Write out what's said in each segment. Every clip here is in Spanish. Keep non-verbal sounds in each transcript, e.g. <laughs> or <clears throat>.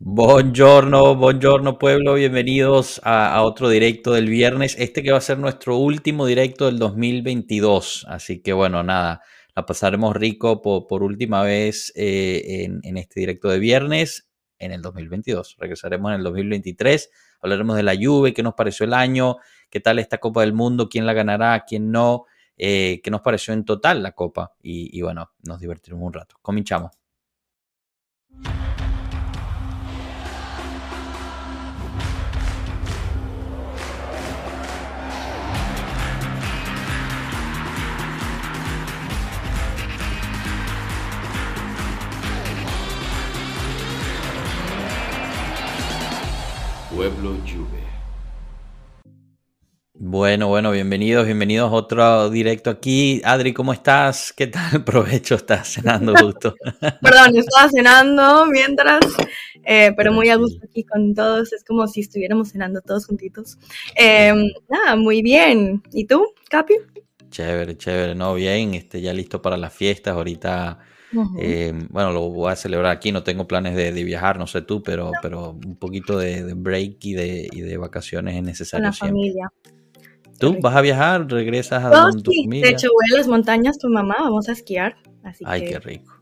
Buongiorno, buongiorno pueblo, bienvenidos a, otro directo del viernes, este que va a ser nuestro último directo del 2022, así que bueno, nada, la pasaremos rico por, última vez eh, en, este directo de viernes en el 2022, regresaremos en el 2023, hablaremos de la Juve, qué nos pareció el año, qué tal esta Copa del Mundo, quién la ganará, quién no, eh, qué nos pareció en total la Copa. Y, bueno, nos divertiremos un rato, cominchamos. Pueblo Juve. Bueno, bueno, bienvenidos, bienvenidos a otro directo aquí. Adri, ¿cómo estás? ¿Qué tal? <laughs> Provecho, estás cenando justo. <laughs> Perdón, estaba cenando mientras, eh, pero muy a gusto aquí con todos. Es como si estuviéramos cenando todos juntitos. Em, nada, muy bien. ¿Y tú, Capi? Chévere, chévere, no, bien, este, ya listo para las fiestas. Ahorita eh, bueno, lo voy a celebrar aquí, no tengo planes de, viajar, no sé tú, pero, pero un poquito de, break y de, y de, vacaciones es necesario. Con la familia. ¿Tú vas a viajar? ¿Regresas a donde tu familia? De hecho, voy a las montañas con mamá, vamos a esquiar. Ay, qué rico.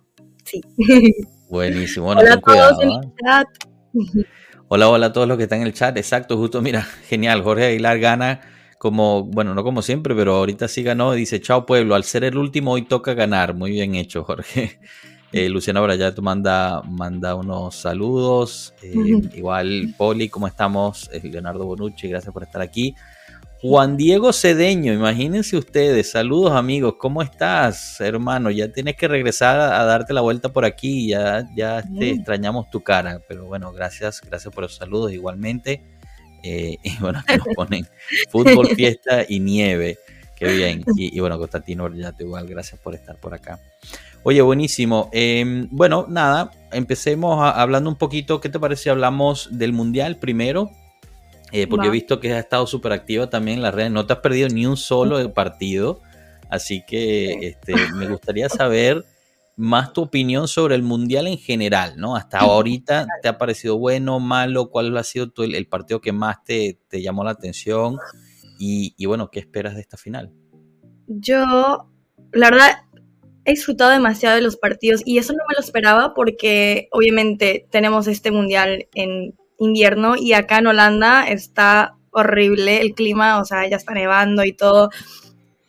Sí. <laughs> Buenísimo. hola a todos en el chat. <laughs> Hola, hola a todos los que están en el chat. Exacto, justo, mira, <laughs> genial. Jorge Aguilar gana como, bueno, no como siempre, pero ahorita sí ganó. Dice, chao pueblo, al ser el último hoy toca ganar. Muy bien hecho, Jorge. <laughs> Eh, Luciana Brayato manda, manda unos saludos. Eh, igual, Poli, ¿cómo estamos? Eh, Leonardo Bonucci, gracias por estar aquí. Juan Diego Cedeño, imagínense ustedes, saludos amigos, ¿cómo estás, hermano? Ya tienes que regresar a, darte la vuelta por aquí, ya, ya te extrañamos tu cara, pero bueno, gracias, gracias por los saludos igualmente. Eh, <laughs> y bueno, aquí nos ponen fútbol, fiesta y nieve. Qué bien. Y, bueno, Constantino ya te igual, gracias por estar por acá. Oye, buenísimo. Em, bueno, nada, empecemos hablando un poquito. ¿Qué te parece si hablamos del Mundial primero? Eh, porque he visto que has estado súper activa también en las redes. No te has perdido ni un solo <laughs> partido. Así que este, me gustaría saber más tu opinión sobre el mundial en general, ¿no? Hasta ahorita, ¿te ha parecido bueno, malo? ¿Cuál ha sido el, partido que más te, llamó la atención? Y, bueno, ¿qué esperas de esta final? Yo, la verdad, he disfrutado demasiado de los partidos y eso no me lo esperaba porque obviamente tenemos este mundial en invierno y acá en Holanda está horrible el clima, o sea, ya está nevando y todo.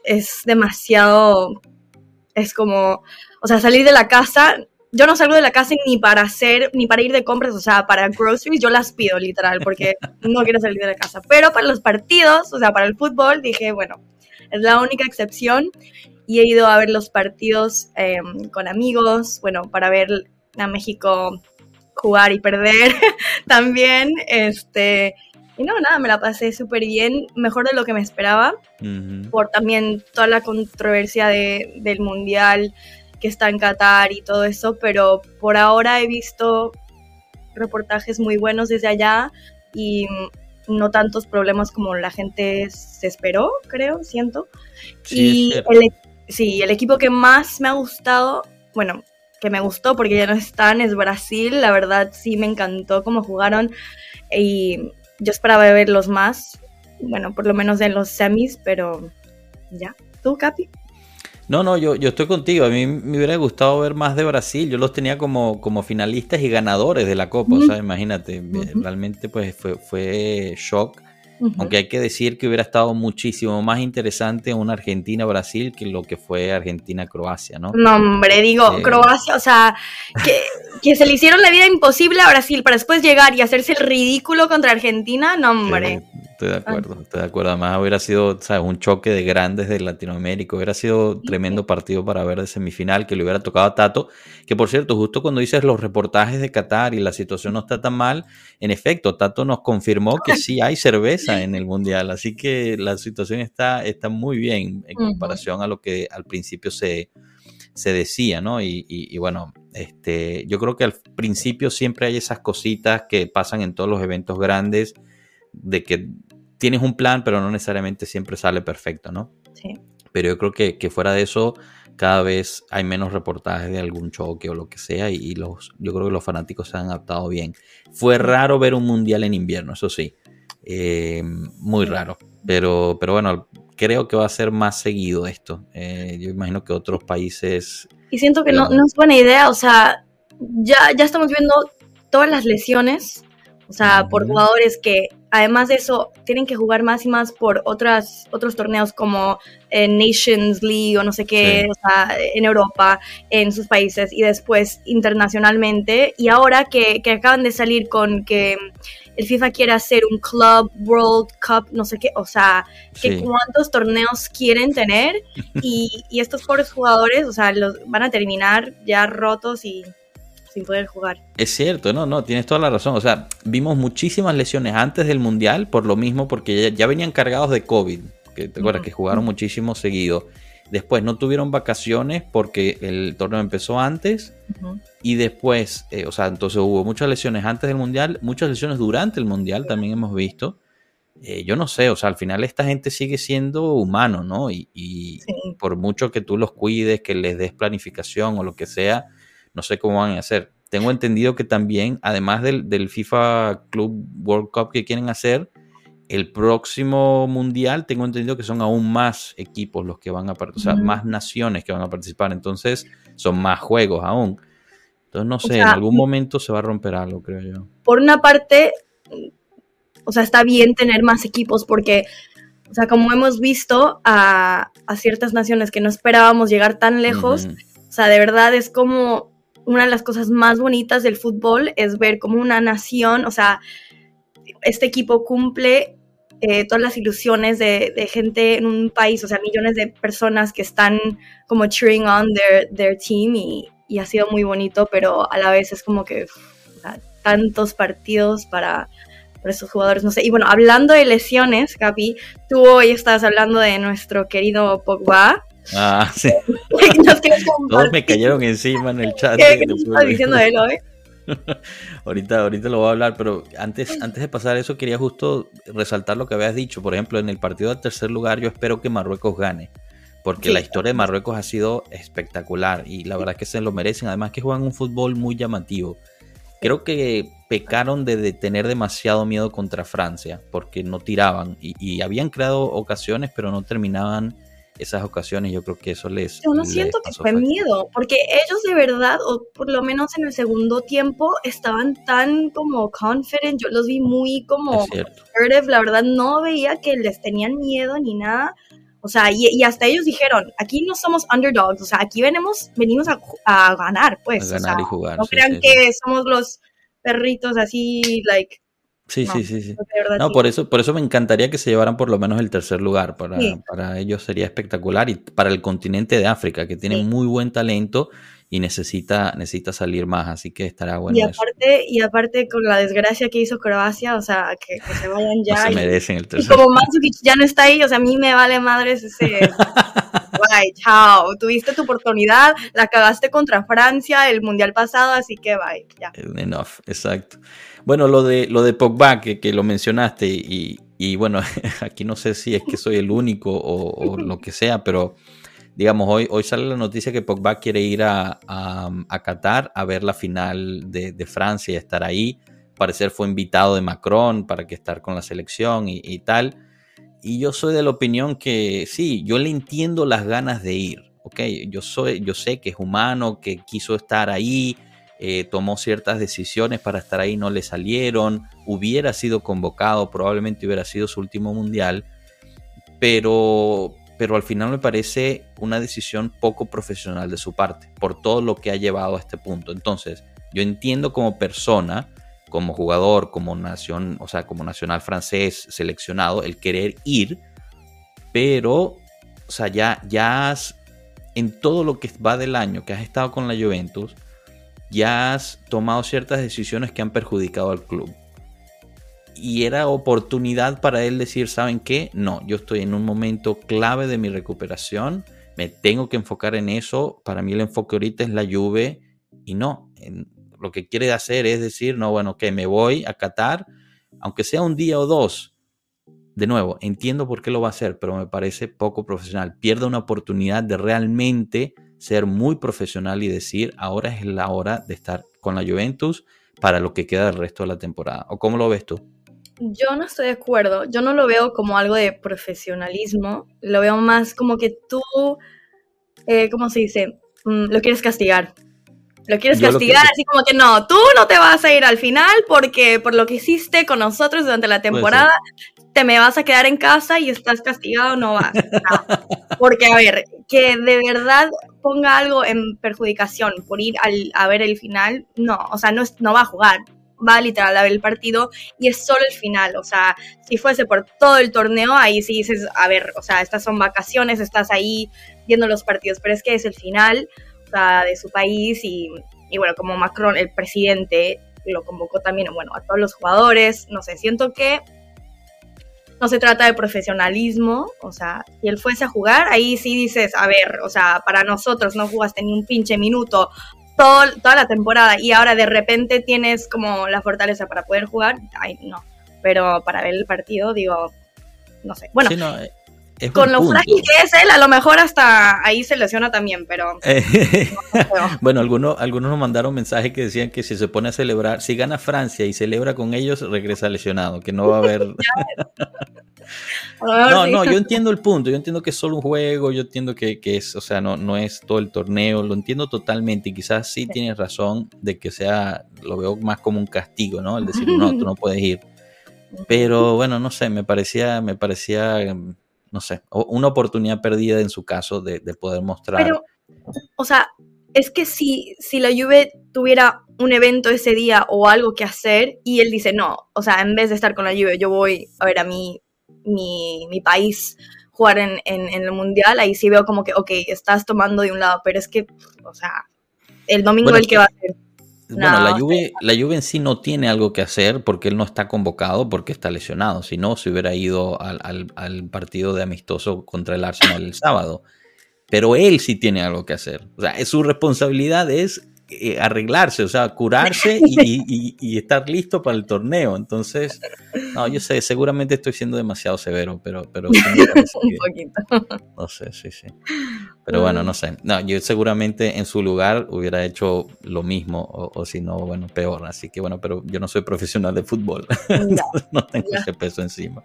Es demasiado, es como o sea, salir de la casa, yo no salgo de la casa ni para hacer, ni para ir de compras, o sea, para groceries yo las pido literal, porque <laughs> no quiero salir de la casa. Pero para los partidos, o sea, para el fútbol, dije, bueno, es la única excepción. Y he ido a ver los partidos em, con amigos, bueno, para ver a México jugar y perder <laughs> también. Este, y no, nada, me la pasé súper bien, mejor de lo que me esperaba, por también toda la controversia de, del Mundial, que está en Qatar y todo eso, pero por ahora he visto reportajes muy buenos desde allá y no tantos problemas como la gente se esperó, creo, siento. Sí, y el, e-, sí, el equipo que más me ha gustado, bueno, que me gustó porque ya no están, es Brasil. La verdad sí me encantó cómo jugaron y yo esperaba verlos más, bueno, por lo menos en los semis, pero ya. ¿Tú, Capi? No, no, yo, yo estoy contigo. A mí me hubiera gustado ver más de Brasil. Yo los tenía como, como finalistas y ganadores de la Copa. O sea, imagínate, realmente pues fue, fue shock aunque hay que decir que hubiera estado muchísimo más interesante una Argentina-Brasil que lo que fue Argentina-Croacia, ¿no? No, hombre, digo, Croacia, o sea, que, que, se le hicieron la vida imposible a Brasil para después llegar y hacerse el ridículo contra Argentina, no, hombre. Estoy de acuerdo, estoy de acuerdo. Además, hubiera sido ¿sabes? un choque de grandes de Latinoamérica. Hubiera sido tremendo partido para ver de semifinal que le hubiera tocado a Tato. Que por cierto, justo cuando dices los reportajes de Qatar y la situación no está tan mal, en efecto, Tato nos confirmó que sí hay cerveza en el Mundial, así que la situación está, está muy bien en comparación a lo que al principio se, se decía, ¿no? Y, bueno, este, yo creo que al principio siempre hay esas cositas que pasan en todos los eventos grandes, de que tienes un plan, pero no necesariamente siempre sale perfecto, ¿no? Sí. Pero yo creo que, que fuera de eso, cada vez hay menos reportajes de algún choque o lo que sea y, los, yo creo que los fanáticos se han adaptado bien. Fue raro ver un mundial en invierno, eso sí, eh, muy raro, pero, pero bueno, creo que va a ser más seguido esto. Eh, yo imagino que otros países... Y siento que no, no, es buena idea, o sea, ya, ya estamos viendo todas las lesiones, o sea, por jugadores que además de eso, tienen que jugar más y más por otras, otros torneos como Nations League o no sé qué, o sea, en Europa, en sus países y después internacionalmente. Y ahora que, que, acaban de salir con que el FIFA quiere hacer un Club World Cup, no sé qué, o sea, que cuántos torneos quieren tener. <laughs> Y, y estos pobres jugadores, o sea, los van a terminar ya rotos y sin poder jugar. Es cierto, no, no, tienes toda la razón. O sea, vimos muchísimas lesiones antes del Mundial por lo mismo, porque ya, venían cargados de COVID, que te acuerdas que jugaron muchísimo seguido. Después no tuvieron vacaciones porque el torneo empezó antes y después, eh, o sea, entonces hubo muchas lesiones antes del Mundial, muchas lesiones durante el Mundial también hemos visto. Eh, yo no sé, o sea, al final esta gente sigue siendo humano, ¿no? Y, y por mucho que tú los cuides, que les des planificación o lo que sea, no sé cómo van a hacer. Tengo entendido que también, además del, FIFA Club World Cup que quieren hacer, el próximo mundial tengo entendido que son aún más equipos los que van a participar, o sea, más naciones que van a participar, entonces son más juegos aún. Entonces no sé, en algún momento se va a romper algo, creo yo. Por una parte, o sea, está bien tener más equipos porque, o sea, como hemos visto a, ciertas naciones que no esperábamos llegar tan lejos, o sea, de verdad es como una de las cosas más bonitas del fútbol es ver cómo una nación, o sea, este equipo cumple eh, todas las ilusiones de, gente en un país, o sea, millones de personas que están como cheering on their, their team y, ha sido muy bonito, pero a la vez es como que tantos partidos para, para estos jugadores, no sé. Y bueno, hablando de lesiones, Capi, tú hoy estás hablando de nuestro querido Pogba, Ah, <laughs> sí. Todos me cayeron encima en el chat. ¿Qué, estás diciendo de él hoy? <laughs> ahorita, ahorita lo voy a hablar, pero antes, antes de pasar eso quería justo resaltar lo que habías dicho. Por ejemplo, en el partido del tercer lugar yo espero que Marruecos gane, porque la historia de Marruecos ha sido espectacular y la verdad es que se lo merecen. Además que juegan un fútbol muy llamativo. Creo que pecaron de, tener demasiado miedo contra Francia, porque no tiraban y habían creado ocasiones, pero no terminaban esas ocasiones, yo creo que eso les... Yo no siento que fue miedo, porque ellos de verdad, o por lo menos en el segundo tiempo, estaban tan como confident, yo los vi muy como la verdad no veía que les tenían miedo ni nada. O sea, y, hasta ellos dijeron, aquí no somos underdogs, o sea, aquí venimos, venimos a, ganar, pues. A ganar y jugar. No crean que somos los perritos así, like, Sí, sí, sí, sí. No, por eso, por eso me encantaría que se llevaran por lo menos el tercer lugar. Para, para ellos sería espectacular. Y para el continente de África, que tiene muy buen talento y necesita, necesita salir más. Así que estará bueno. Y aparte, y aparte con la desgracia que hizo Croacia, o sea, que, se vayan ya. se merecen el tercer Y como Mandzukic ya no está ahí, o sea, a mí me vale madres ese. <laughs> bye, chao. Tuviste tu oportunidad, la cagaste contra Francia el mundial pasado, así que bye, ya. Enough, exacto. Bueno, lo de, lo de Pogba, que, lo mencionaste, y, bueno, <laughs> aquí no sé si es que soy el único o, lo que sea, pero digamos, hoy, hoy sale la noticia que Pogba quiere ir a, a, Qatar a ver la final de, Francia y estar ahí. Parecer fue invitado de Macron para que estar con la selección y, y, tal. Y yo soy de la opinión que sí, yo le entiendo las ganas de ir. Ok, yo, soy, yo sé que es humano, que quiso estar ahí, eh, tomó ciertas decisiones para estar ahí, no le salieron, hubiera sido convocado, probablemente hubiera sido su último mundial, pero, pero al final me parece una decisión poco profesional de su parte, por todo lo que ha llevado a este punto. Entonces, yo entiendo como persona, como jugador, como nación, o sea, como nacional francés seleccionado, el querer ir, pero, o sea, ya, ya has, en todo lo que va del año que has estado con la Juventus, ya has tomado ciertas decisiones que han perjudicado al club. Y era oportunidad para él decir, ¿saben qué? No, yo estoy en un momento clave de mi recuperación, me tengo que enfocar en eso. Para mí el enfoque ahorita es la lluvia y no, lo que quiere hacer es decir, no, bueno, que me voy a Qatar, aunque sea un día o dos, de nuevo, entiendo por qué lo va a hacer, pero me parece poco profesional. Pierde una oportunidad de realmente ser muy profesional y decir, ahora es la hora de estar con la Juventus para lo que queda del resto de la temporada. ¿O cómo lo ves tú? Yo no estoy de acuerdo. Yo no lo veo como algo de profesionalismo. Lo veo más como que tú, eh, ¿cómo se dice? Mm, lo quieres castigar. Lo quieres castigar, así como que no, tú no te vas a ir al final porque por lo que hiciste con nosotros durante la temporada, te me vas a quedar en casa y estás castigado, no vas. <laughs> Porque, a ver, que de verdad ponga algo en perjudicación por ir al, a ver el final, no, o sea, no, no va a jugar, va literal a ver el partido y es solo el final, o sea, si fuese por todo el torneo, ahí sí dices, a ver, o sea, estas son vacaciones, estás ahí viendo los partidos, pero es que es el final, de su país y, bueno, como Macron, el presidente, lo convocó también, bueno, a todos los jugadores, no sé, siento que no se trata de profesionalismo, o sea, si él fuese a jugar, ahí sí dices, a ver, o sea, para nosotros no jugaste ni un pinche minuto todo, toda la temporada y ahora de repente tienes como la fortaleza para poder jugar, ay, no, pero para ver el partido, digo, no sé, bueno, eh, con lo frágil que es él, a lo mejor hasta ahí se lesiona también, pero... <laughs> bueno, algunos, algunos nos mandaron mensajes que decían que si se pone a celebrar, si gana Francia y celebra con ellos, regresa lesionado, que no va a haber... <laughs> <laughs> no, no, yo entiendo el punto, yo entiendo que es solo un juego, yo entiendo que, es, o sea, no, no es todo el torneo, lo entiendo totalmente y quizás sí, tienes razón de que sea, lo veo más como un castigo, ¿no? El decir, no, tú no puedes ir. Pero bueno, no sé, me parecía, me parecía no sé, una oportunidad perdida en su caso de, poder mostrar. Pero, o sea, es que si, si la Juve tuviera un evento ese día o algo que hacer y él dice, no, o sea, en vez de estar con la Juve, yo voy a ver a mi, mi, mi país jugar en, en, el Mundial, ahí sí veo como que, ok, estás tomando de un lado, pero es que, o sea, el domingo el que va a ser bueno, la Juve, la Juve en sí no tiene algo que hacer porque él no está convocado porque está lesionado. Si no, se hubiera ido al, partido de amistoso contra el Arsenal el sábado. Pero él sí tiene algo que hacer. O sea, su responsabilidad es eh, arreglarse, o sea, curarse <laughs> y, estar listo para el torneo. Entonces, no, yo sé, seguramente estoy siendo demasiado severo, pero, pero <laughs> un poquito. No sé, sí, sí. Pero bueno, no sé. No, yo seguramente en su lugar hubiera hecho lo mismo, o, si no, bueno, peor. Así que bueno, pero yo no soy profesional de fútbol. <laughs> No, tengo ese peso encima.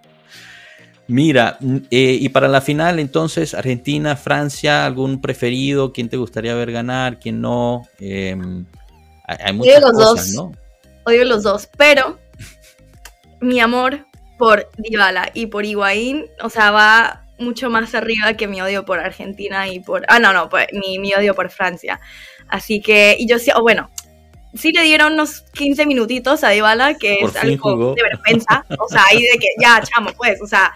Mira, eh, y para la final, entonces, Argentina, Francia, ¿algún preferido? ¿Quién te gustaría ver ganar? ¿Quién no? Em, hay muchas Odio los cosas, dos. ¿no? Odio los dos, pero mi amor por Dybala y por Higuaín, o sea, va mucho más arriba que mi odio por Argentina y por... Ah, no, no, pues, mi, mi odio por Francia. Así que, y yo sí, bueno, sí le dieron unos 15 minutitos a Dybala, que es algo de vergüenza. O sea, ahí de que ya, chamo, pues, o sea,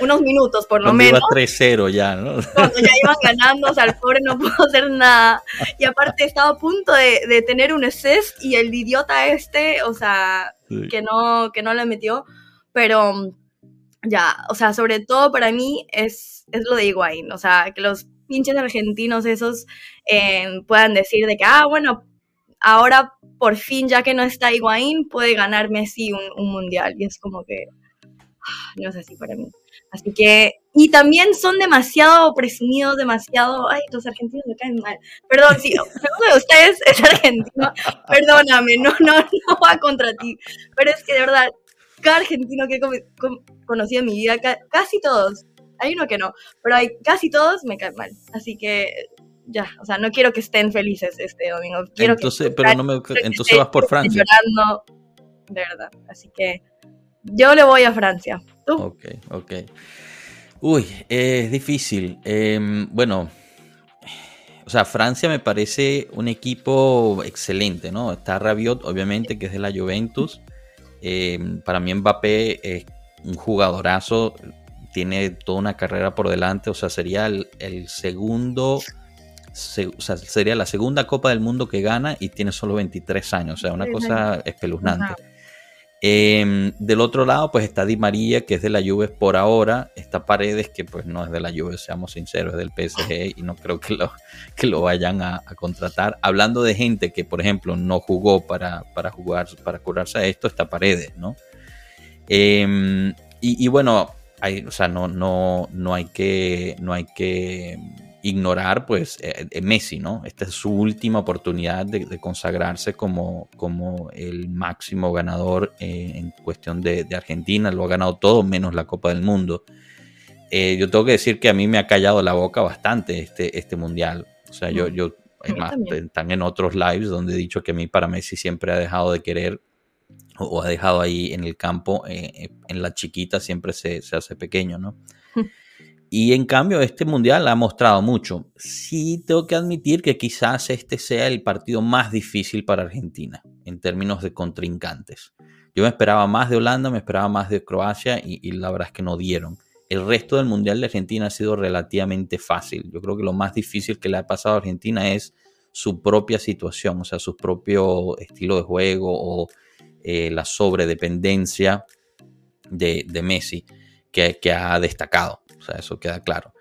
unos minutos por lo menos. Iba 3-0 ya, ¿no? Cuando ya iban ganando, o sea, el pobre no pudo hacer nada. Y aparte estaba a punto de, tener un assist y el idiota este, o sea, que, no, que no le metió. Pero ya, o sea, sobre todo para mí es, es lo de Higuaín. O sea, que los pinches argentinos esos eh, puedan decir de que, ah, bueno, ahora por fin, ya que no está Higuaín, puede ganar Messi un, mundial. Y es como que ah, no es así para mí. Así que, y también son demasiado presumidos, demasiado, ay, los argentinos me caen mal. Perdón, si <laughs> uno de ustedes es argentino, perdóname, no, no, no va contra ti. Pero es que de verdad, cada argentino que he conocido en mi vida, casi todos, hay uno que no, pero hay casi todos me caen mal. Así que ya, o sea, no quiero que estén felices este domingo. Quiero entonces, pero no me, entonces vas por Francia. Llorando, de verdad. Así que yo le voy a Francia. ¿Tú? Ok, ok. Uy, es difícil. Em, bueno, o sea, Francia me parece un equipo excelente, ¿no? Está Rabiot, obviamente, que es de la Juventus. Em, para mí Mbappé es un jugadorazo, tiene toda una carrera por delante, o sea, sería el segundo sería la segunda Copa del Mundo que gana y tiene solo 23 años, o sea, una cosa espeluznante. Em, del otro lado, pues está Di María, que es de la Juve por ahora. Está Paredes, que pues no es de la Juve, seamos sinceros, es del PSG y no creo que lo, que lo vayan a, contratar. Hablando de gente que, por ejemplo, no jugó para, para jugar, para curarse a esto, está Paredes, ¿no? Em, y, bueno, hay, o sea, no, no, no hay que, no hay que ignorar pues eh, eh, Messi, ¿no? Esta es su última oportunidad de, consagrarse como, como, el máximo ganador eh, en cuestión de, Argentina, lo ha ganado todo menos la Copa del Mundo. yo tengo que decir que a mí me ha callado la boca bastante este, este mundial. O sea, yo, yo están en otros lives donde he dicho que a mí para Messi siempre ha dejado de querer o, ha dejado ahí en el campo, en la chiquita siempre se, se hace pequeño, ¿no? Y en cambio, este mundial ha mostrado mucho. Sí, tengo que admitir que quizás este sea el partido más difícil para Argentina en términos de contrincantes. Yo me esperaba más de Holanda, me esperaba más de Croacia y, la verdad es que no dieron. El resto del mundial de Argentina ha sido relativamente fácil. Yo creo que lo más difícil que le ha pasado a Argentina es su propia situación, o sea, su propio estilo de juego o eh, la sobredependencia de, de Messi que, que ha destacado. Sea, eso queda claro.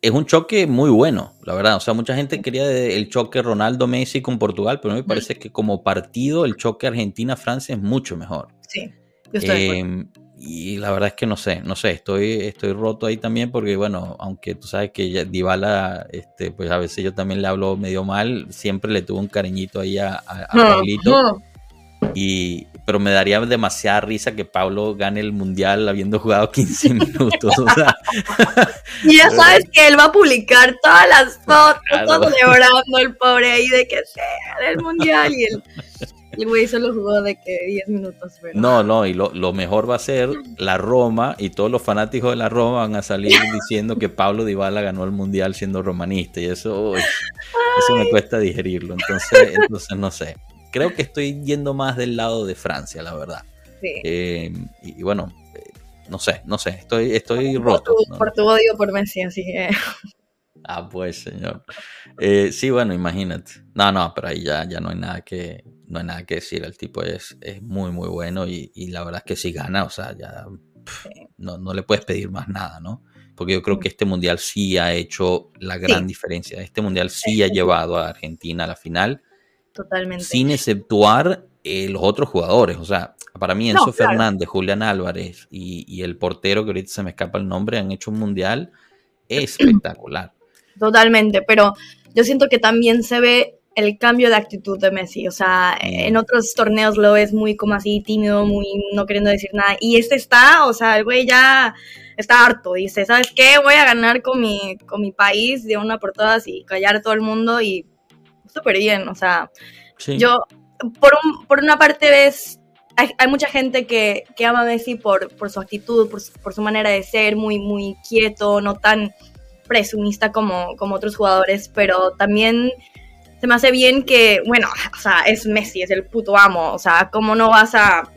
Es un choque muy bueno, la verdad. O sea, mucha gente quería el choque Ronaldo-Messi con Portugal, pero a mí me parece que como partido el choque Argentina-Francia es mucho mejor. Sí, yo estoy em, y la verdad es que no sé, no sé, estoy, estoy roto ahí también porque, bueno, aunque tú sabes que Dybala, este, pues a veces yo también le hablo medio mal, siempre le tuve un cariñito ahí a, a, Pablito. Y, pero me daría demasiada risa que Pablo gane el mundial habiendo jugado 15 <laughs> minutos. <laughs> y ya <laughs> sabes que él va a publicar todas las fotos, todo llorando el pobre ahí de que sea el mundial y el, el güey solo jugó de que 10 minutos. No, no, y lo, lo, mejor va a ser la Roma y todos los fanáticos de la Roma van a salir diciendo que Pablo Dybala ganó el mundial siendo romanista y eso, eso me cuesta digerirlo. Entonces, entonces no sé creo que estoy yendo más del lado de Francia, la verdad. Sí. Eh, y, bueno, eh, no sé, no sé, estoy, estoy roto. por tu odio por Messi, así que... <laughs> Ah, pues, señor. Eh, sí, bueno, imagínate. No, no, pero ahí ya, ya no hay nada que, no hay nada que decir. El tipo es, es muy, muy bueno y, la verdad es que si gana, o sea, ya no, no, le puedes pedir más nada, ¿no? Porque yo creo que este mundial sí ha hecho la gran diferencia. Este mundial sí ha llevado a Argentina a la final Totalmente. Sin exceptuar eh, los otros jugadores. O sea, para mí Enzo Fernández, Julián Álvarez y, el portero, que ahorita se me escapa el nombre, han hecho un mundial espectacular. <clears throat> Totalmente, pero yo siento que también se ve el cambio de actitud de Messi. O sea, mm. en otros torneos lo ves muy como así tímido, muy no queriendo decir nada. Y este está, o sea, el güey ya está harto. Dice, ¿sabes qué? Voy a ganar con mi, con mi país de una por todas y callar a todo el mundo y súper bien, o sea, yo, por, un, por una parte ves, hay, mucha gente que, que, ama a Messi por, por su actitud, por su, por su, manera de ser, muy, muy quieto, no tan presumista como, como otros jugadores, pero también se me hace bien que, bueno, o sea, es Messi, es el puto amo, o sea, ¿cómo no vas a,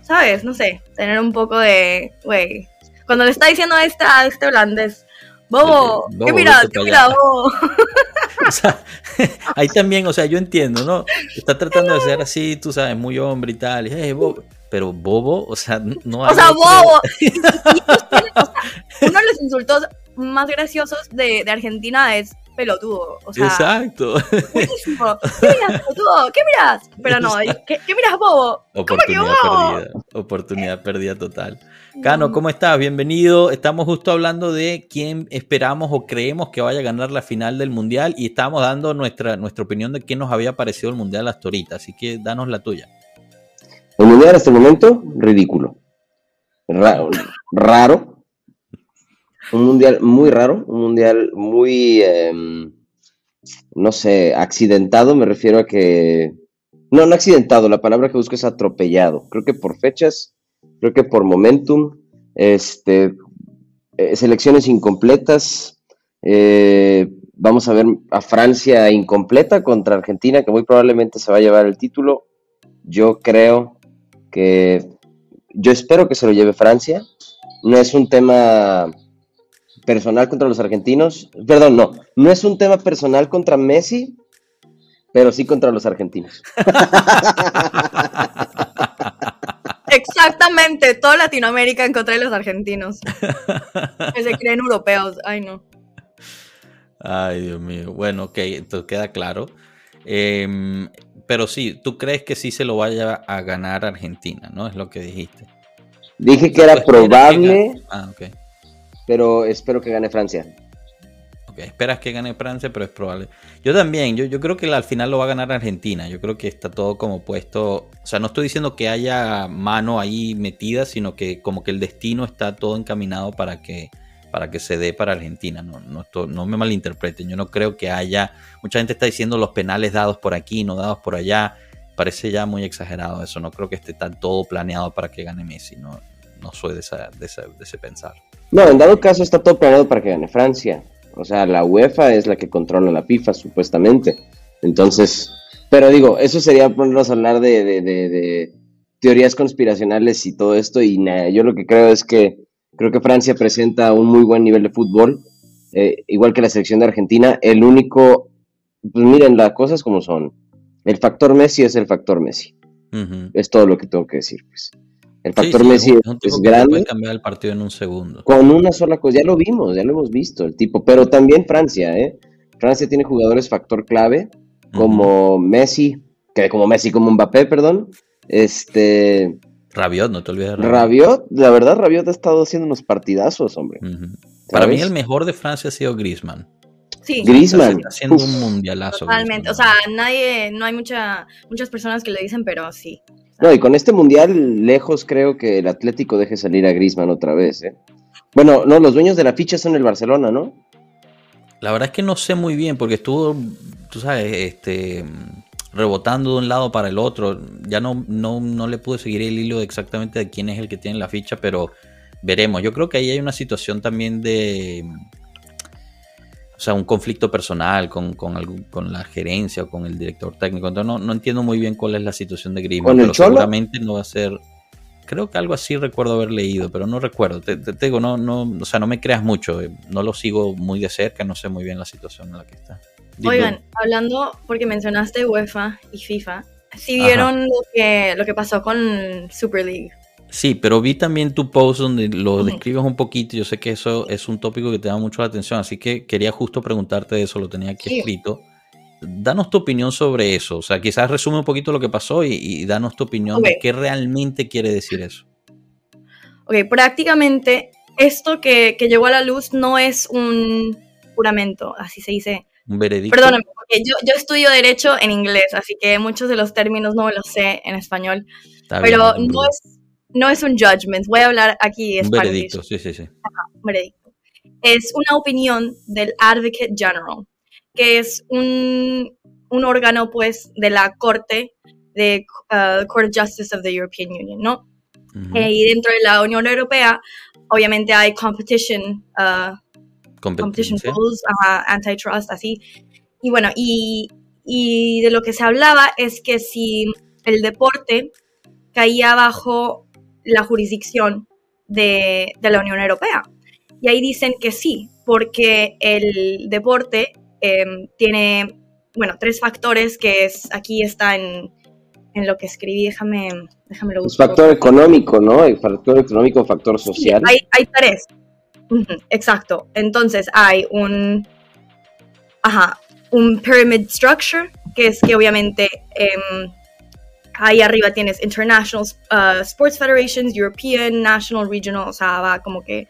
sabes, no sé, tener un poco de, güey, cuando le está diciendo a, esta, a este holandés, Bobo, ¿qué mira? ¿Qué mira, Bobo? <laughs> <laughs> O sea, <laughs> ahí también, o sea, yo entiendo, ¿no? Está tratando de ser así, tú sabes, muy hombre y tal. Y, bobo. Pero bobo, o sea, no hay. <laughs> O sea, bobo. uno de los insultos más graciosos de, de Argentina es pelotudo. O sea, Exacto. Buenísimo. ¿Qué miras, pelotudo? ¿Qué miras? Pero no, ¿qué, qué miras, bobo? Oportunidad perdida. Oportunidad perdida total. Cano, ¿cómo estás? Bienvenido. Estamos justo hablando de quién esperamos o creemos que vaya a ganar la final del Mundial y estábamos dando nuestra, nuestra opinión de qué nos había parecido el Mundial hasta ahorita. Así que danos la tuya. El Mundial hasta el momento, ridículo. Raro. raro. Un Mundial muy raro. Un Mundial muy, em, no sé, accidentado. Me refiero a que... No, no accidentado. La palabra que busco es atropellado. Creo que por fechas creo que por momentum, este, eh, selecciones incompletas, eh, vamos a ver a Francia incompleta contra Argentina, que muy probablemente se va a llevar el título. Yo creo que, yo espero que se lo lleve Francia. No es un tema personal contra los argentinos, perdón, no, no es un tema personal contra Messi, pero sí contra los argentinos. <laughs> Exactamente, toda Latinoamérica en contra de los argentinos. que se creen europeos. Ay, no. Ay, Dios mío. Bueno, ok, entonces queda claro. Em, pero sí, tú crees que sí se lo vaya a ganar Argentina, ¿no? Es lo que dijiste. Dije que era probable, ah, pero espero que gane Francia. Esperas que gane Francia, pero es probable. Yo también, yo, yo creo que al final lo va a ganar Argentina. Yo creo que está todo como puesto. O sea, no estoy diciendo que haya mano ahí metida, sino que como que el destino está todo encaminado para que, para que se dé para Argentina. No, no, no me malinterpreten. Yo no creo que haya. Mucha gente está diciendo los penales dados por aquí, no dados por allá parece ya muy exagerado eso. No creo que esté tan todo planeado para que gane Messi. No, no soy de, de, ese pensar. No, en dado caso está todo planeado para que gane Francia. O sea, la UEFA es la que controla la FIFA, supuestamente. Entonces, pero digo, eso sería ponernos a hablar de, teorías conspiracionales y todo esto. Y nada, yo lo que creo es que creo que Francia presenta un muy buen nivel de fútbol, eh, igual que la selección de Argentina. El único, pues miren, las cosas como son el factor Messi es el factor Messi. Es todo lo que tengo que decir, pues. El factor Messi es, grande. Puede cambiar el partido en un segundo. Con una sola cosa, ya lo vimos, ya lo hemos visto, el tipo. Pero también Francia, ¿eh? Francia tiene jugadores factor clave, como Messi, que como Messi, como Mbappé, perdón. Este. Rabiot, no te olvides de Rabiot. Rabiot, la verdad, Rabiot ha estado haciendo unos partidazos, hombre. Para mí, el mejor de Francia ha sido Griezmann. Sí. Griezmann. haciendo un mundialazo. Totalmente. O sea, nadie, no hay mucha, muchas personas que le dicen, pero sí. No, y con este mundial, lejos creo que el Atlético deje salir a Griezmann otra vez, ¿eh? Bueno, no, los dueños de la ficha son el Barcelona, ¿no? La verdad es que no sé muy bien, porque estuvo, tú sabes, este rebotando de un lado para el otro. Ya no, no, no le pude seguir el hilo exactamente de quién es el que tiene la ficha, pero veremos. Yo creo que ahí hay una situación también de, o sea, un conflicto personal con, con, con la gerencia o con el director técnico. Entonces no, no entiendo muy bien cuál es la situación de Griezmann, pero seguramente no va a ser... Creo que algo así recuerdo haber leído, pero no recuerdo. Te, digo, no, no, o sea, no me creas mucho. Eh, no lo sigo muy de cerca, no sé muy bien la situación en la que está. Oigan, hablando, porque mencionaste UEFA y FIFA, si vieron lo que, lo que pasó con Super League. Sí, pero vi también tu post donde lo describes un poquito. Yo sé que eso es un tópico que te da mucho la atención, así que quería justo preguntarte de eso, lo tenía aquí escrito. Danos tu opinión sobre eso. O sea, quizás resume un poquito lo que pasó y, danos tu opinión de qué realmente quiere decir eso. Ok, prácticamente esto que, llegó a la luz no es un juramento, así se dice. Un veredicto. Perdóname, porque yo, yo estudio Derecho en inglés, así que muchos de los términos no me los sé en español. pero no es no es un judgment, voy a hablar aquí Un veredicto, sí, sí, sí. un veredicto. Es una opinión del Advocate General, que es un, un órgano, pues, de la Corte, de uh, Court of Justice of the European Union, ¿no? Eh, y dentro de la Unión Europea, obviamente hay competition, uh, competition rules, antitrust, así. Y bueno, y, y de lo que se hablaba es que si el deporte caía bajo la jurisdicción de, la Unión Europea. Y ahí dicen que sí, porque el deporte em, tiene, bueno, tres factores que es, aquí está en, lo que escribí, déjame, déjame lo buscar. Factor económico, ¿no? El factor económico, factor social. hay, hay, tres. exacto. Entonces hay un, ajá, un pyramid structure, que es que obviamente em, Ahí arriba tienes International uh, Sports Federations, European, National, Regional, o sea, va como que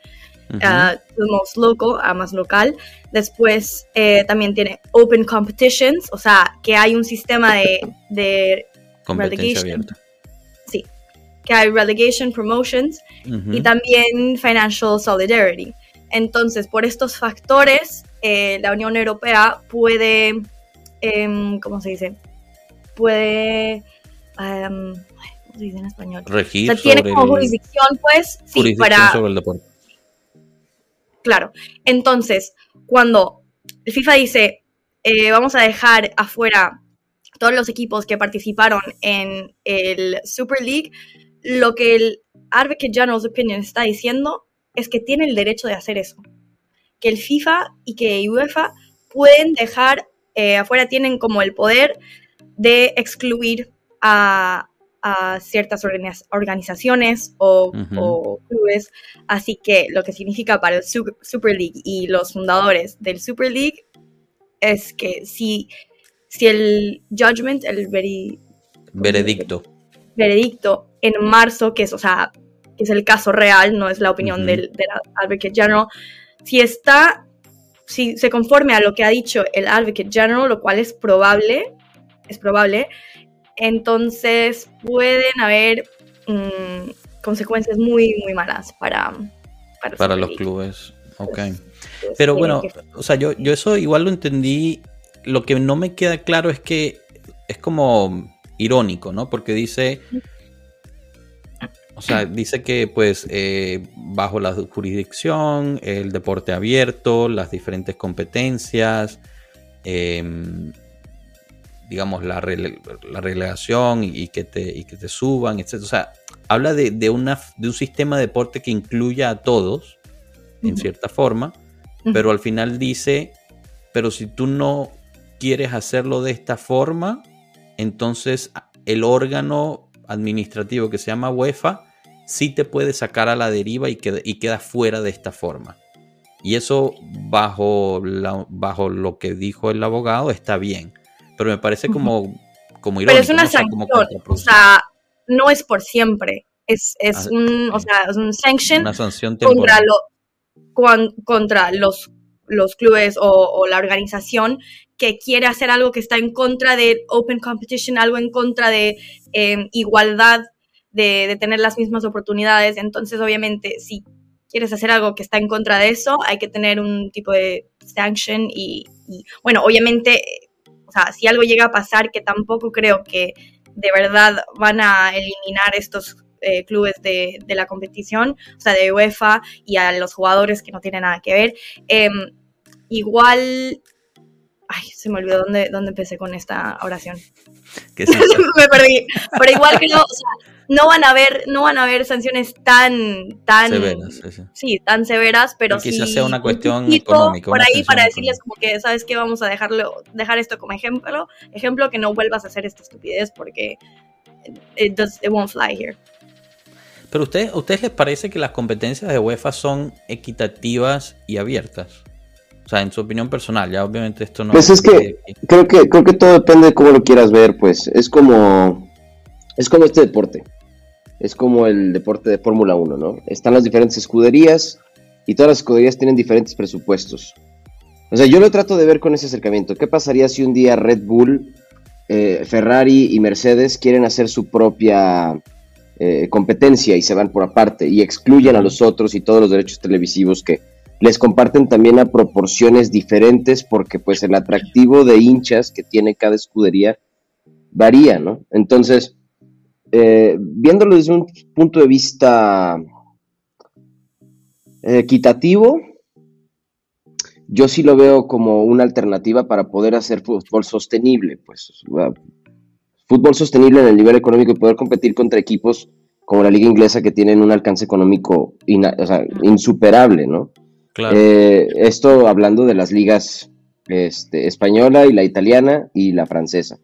uh, más loco a más local. Después eh, también tiene Open Competitions, o sea, que hay un sistema de, de relegation. Sí, que hay relegation, promotions y también Financial Solidarity. Entonces, por estos factores, eh, la Unión Europea puede, em, ¿cómo se dice? Puede ¿cómo se dice en español? Regir o sea, tiene como jurisdicción, pues, sí, para... sobre el deporte. Claro. Entonces, cuando el FIFA dice, eh, vamos a dejar afuera todos los equipos que participaron en el Super League, lo que el Advocate General's Opinion está diciendo es que tiene el derecho de hacer eso. Que el FIFA y que UEFA pueden dejar eh, afuera, tienen como el poder de excluir a, ciertas organizaciones o, clubes. Así que lo que significa para el Super League y los fundadores del Super League es que si, si el judgment, el veredicto. Veredicto en marzo, que es, o sea, que es el caso real, no es la opinión del, del Advocate General, si está, si se conforme a lo que ha dicho el Advocate General, lo cual es probable, es probable, entonces pueden haber mm, consecuencias muy, muy malas para, para, los clubes. Ok. Pues, pues, Pero bueno, o sea, yo, yo eso igual lo entendí. Lo que no me queda claro es que es como irónico, ¿no? Porque dice, o sea, dice que pues eh, bajo la jurisdicción, el deporte abierto, las diferentes competencias, em, digamos, la, relegación y, que te, que te suban, etc. O sea, habla de, una, de un sistema de deporte que incluya a todos, en cierta forma, pero al final dice, pero si tú no quieres hacerlo de esta forma, entonces el órgano administrativo que se llama UEFA sí te puede sacar a la deriva y queda, y queda fuera de esta forma. Y eso bajo, bajo lo que dijo el abogado está bien pero me parece como, como irónico. Pero es una sanción, o sea, no es por siempre. Es, es ah, un, o sea, es un sanction una sanción contra, lo, contra los, los clubes o, la organización que quiere hacer algo que está en contra de open competition, algo en contra de em, igualdad, de, de, tener las mismas oportunidades. Entonces, obviamente, si quieres hacer algo que está en contra de eso, hay que tener un tipo de sanction y, y bueno, obviamente o sea, si algo llega a pasar, que tampoco creo que de verdad van a eliminar estos eh, clubes de, la competición, o sea, de UEFA y a los jugadores que no tienen nada que ver. Em, igual, ay, se me olvidó dónde, dónde empecé con esta oración. <laughs> me perdí. Pero igual creo, o sea, no van a haber, no van a haber sanciones tan, tan severas, sí, tan severas, pero sí. Quizás sea una cuestión económica. Por ahí para decirles como que, ¿sabes qué? Vamos a dejarlo, dejar esto como ejemplo, ejemplo que no vuelvas a hacer esta estupidez porque it, won't fly here. Pero usted, ¿a ustedes les parece que las competencias de UEFA son equitativas y abiertas? O sea, en su opinión personal, ya obviamente esto no... Pues es que creo que creo que todo depende de cómo lo quieras ver, pues es como es como este deporte es como el deporte de Fórmula 1, ¿no? Están las diferentes escuderías y todas las escuderías tienen diferentes presupuestos. O sea, yo lo trato de ver con ese acercamiento. ¿Qué pasaría si un día Red Bull, eh, Ferrari y Mercedes quieren hacer su propia eh, competencia y se van por aparte y excluyen a los otros y todos los derechos televisivos que les comparten también a proporciones diferentes porque pues el atractivo de hinchas que tiene cada escudería varía, ¿no? Entonces, eh, viéndolo desde un punto de vista equitativo, yo sí lo veo como una alternativa para poder hacer fútbol sostenible, pues fútbol sostenible en el nivel económico y poder competir contra equipos como la liga inglesa que tienen un alcance económico insuperable, ¿no? Eh, esto hablando de las ligas este, española y la italiana y la francesa.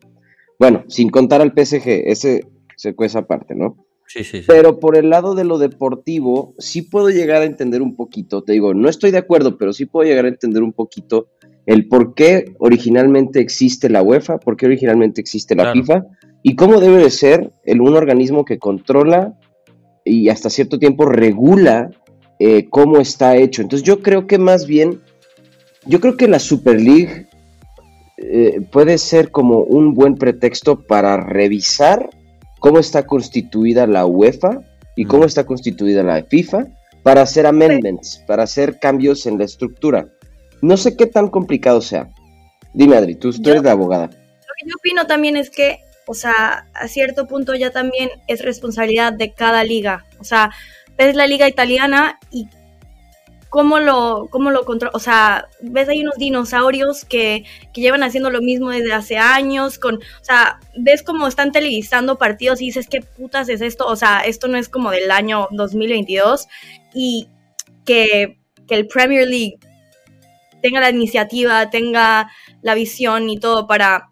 Bueno, sin contar al PSG, ese se esa parte, ¿no? Sí, sí, sí. Pero por el lado de lo deportivo, sí puedo llegar a entender un poquito, te digo, no estoy de acuerdo, pero sí puedo llegar a entender un poquito el por qué originalmente existe la UEFA, por qué originalmente existe la FIFA y cómo debe de ser el un organismo que controla y hasta cierto tiempo regula eh, cómo está hecho. Entonces yo creo que más bien, yo creo que la Super League eh, puede ser como un buen pretexto para revisar cómo está constituida la UEFA y cómo está constituida la FIFA para hacer amendments, para hacer cambios en la estructura. No sé qué tan complicado sea. Dime, Adri, tú, eres de abogada. Lo que yo opino también es que, o sea, a cierto punto ya también es responsabilidad de cada liga. O sea, ves la liga italiana y cómo lo, cómo lo controla. O sea, ves ahí unos dinosaurios que, que, llevan haciendo lo mismo desde hace años. Con, o sea, ves cómo están televisando partidos y dices, ¿qué putas es esto? O sea, esto no es como del año 2022. Y que, que el Premier League tenga la iniciativa, tenga la visión y todo para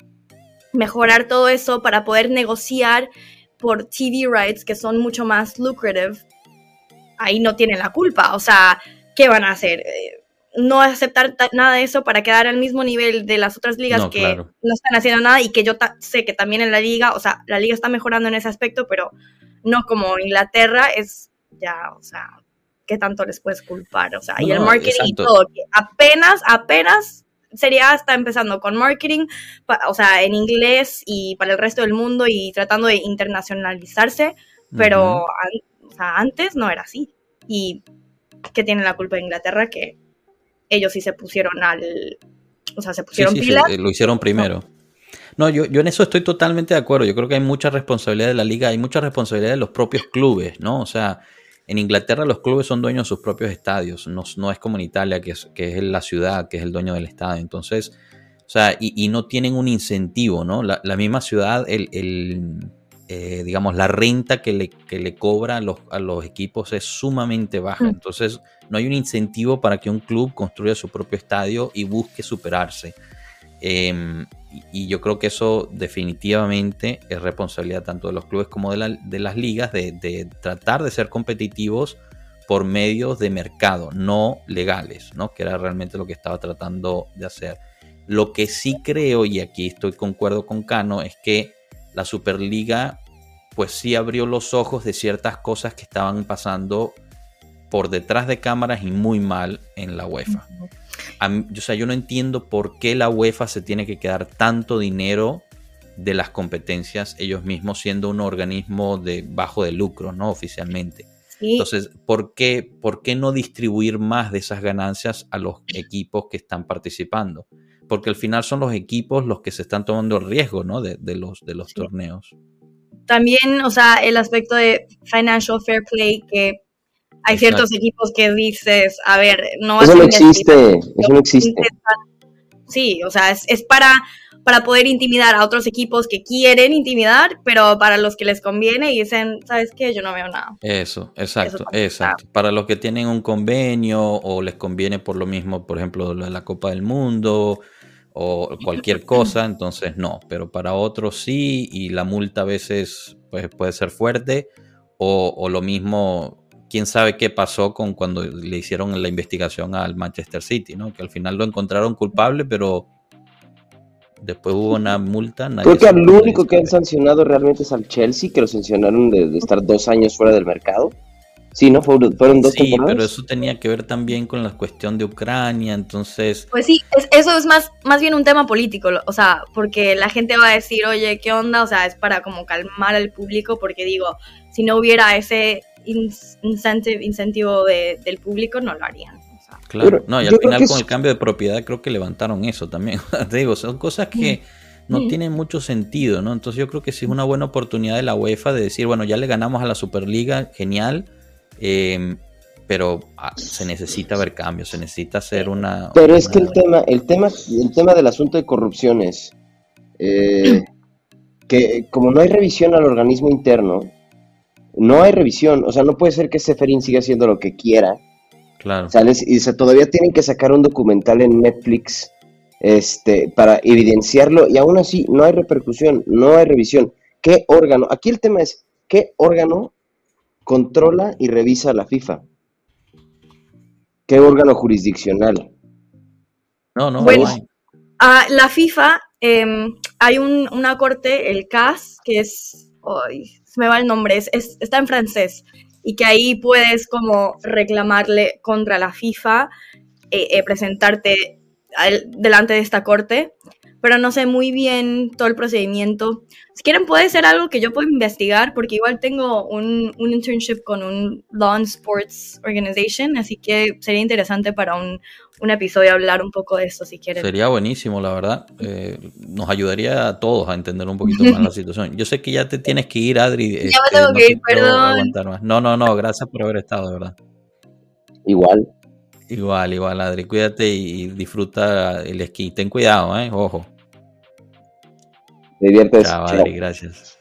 mejorar todo eso, para poder negociar por TV rights que son mucho más lucrative, ahí no tienen la culpa. O sea, ¿qué van a hacer? Eh, no aceptar nada de eso para quedar al mismo nivel de las otras ligas que no están haciendo nada y que yo sé que también en la liga, o sea, la liga está mejorando en ese aspecto, pero no como Inglaterra, es ya, o sea, ¿qué tanto les puedes culpar? O sea, y el marketing y todo, que apenas, apenas sería hasta empezando con marketing, o sea, en inglés y para el resto del mundo y tratando de internacionalizarse, pero antes no era así. Y que tiene la culpa de Inglaterra que ellos sí se pusieron al, o sea, se pusieron pilas. lo hicieron primero. No, yo, yo en eso estoy totalmente de acuerdo. Yo creo que hay mucha responsabilidad de la liga, hay mucha responsabilidad de los propios clubes, ¿no? O sea, en Inglaterra los clubes son dueños de sus propios estadios, no, no es como en Italia, que es, que es la ciudad, que es el dueño del estadio. Entonces, o sea, y, no tienen un incentivo, ¿no? La, misma ciudad, el, eh, digamos, la renta que le, que le cobra a los, a los, equipos es sumamente baja. Mm. Entonces, no hay un incentivo para que un club construya su propio estadio y busque superarse. Em, y yo creo que eso definitivamente es responsabilidad tanto de los clubes como de, de las ligas de, tratar de ser competitivos por medios de mercado, no legales, ¿no? que era realmente lo que estaba tratando de hacer. Lo que sí creo, y aquí estoy concuerdo con Cano, es que la Superliga pues sí abrió los ojos de ciertas cosas que estaban pasando por detrás de cámaras y muy mal en la UEFA. o sea, yo no entiendo por qué la UEFA se tiene que quedar tanto dinero de las competencias ellos mismos siendo un organismo de bajo de lucro, ¿no? Oficialmente. Entonces, ¿por qué, ¿por qué no distribuir más de esas ganancias a los equipos que están participando? Porque al final son los equipos los que se están tomando el riesgo, ¿no? De, los, de los torneos. También, o sea, el aspecto de financial fair play que hay ciertos equipos que dices, a ver, no... Eso no existe, eso no existe. Sí, o sea, es, para, para poder intimidar a otros equipos que quieren intimidar, pero para los que les conviene y dicen, ¿sabes qué? Yo no veo nada. Eso, exacto, exacto. Para los que tienen un convenio o les conviene por lo mismo, por ejemplo, la Copa del Mundo o cualquier cosa, entonces no, pero para otros sí y la multa a veces pues, puede ser fuerte o, o lo mismo quién sabe qué pasó con cuando le hicieron la investigación al Manchester City, ¿no? Que al final lo encontraron culpable, pero después hubo una multa. Creo que el único que han sancionado realmente es al Chelsea, que lo sancionaron de, estar dos años fuera del mercado. Sí, ¿no? Fueron, dos sí, pero eso tenía que ver también con la cuestión de Ucrania, entonces... Pues sí, eso es más, más bien un tema político, o sea, porque la gente va a decir, oye, ¿qué onda? O sea, es para como calmar al público, porque digo, si no hubiera ese incentive, incentivo del público, no lo harían. claro, no, y al final con el cambio de propiedad creo que levantaron eso también. <laughs> Te digo, son cosas que mm. no mm. tienen mucho sentido, ¿no? Entonces yo creo que sí es una buena oportunidad de la UEFA de decir, bueno, ya le ganamos a la Superliga, genial, em, pero ah, se necesita ver cambios, se necesita hacer una... Pero es que el tema, el tema, el tema del asunto de corrupción es eh, que como no hay revisión al organismo interno, no hay revisión, o sea, no puede ser que Seferin siga haciendo lo que quiera. Claro. Y se, todavía tienen que sacar un documental en Netflix este, para evidenciarlo y aún así no hay repercusión, no hay revisión. ¿Qué órgano? Aquí el tema es, ¿qué órgano controla y revisa la FIFA? ¿Qué órgano jurisdiccional? No, no, bueno, ah, la FIFA, em, hay una corte, el CAS, que es se me va el nombre, es, está en francés, y que ahí puedes como reclamarle contra la FIFA, eh, eh, presentarte delante de esta corte, pero no sé muy bien todo el procedimiento. Si quieren puede ser algo que yo puedo investigar, porque igual tengo un, un internship con un Law and Sports Organization, así que sería interesante para un, un episodio hablar un poco de esto si quieren. Sería buenísimo, la verdad. Eh, nos ayudaría a todos a entender un poquito más la <laughs> situación. Yo sé que ya te tienes que ir, Adri. Ya me este, tengo que ir, perdón. No, no, no, gracias por haber estado, de verdad. Igual. Igual, igual, Adri. Cuídate y disfruta el esquí. Ten cuidado, ¿eh? Ojo. Chao, Adri, gracias.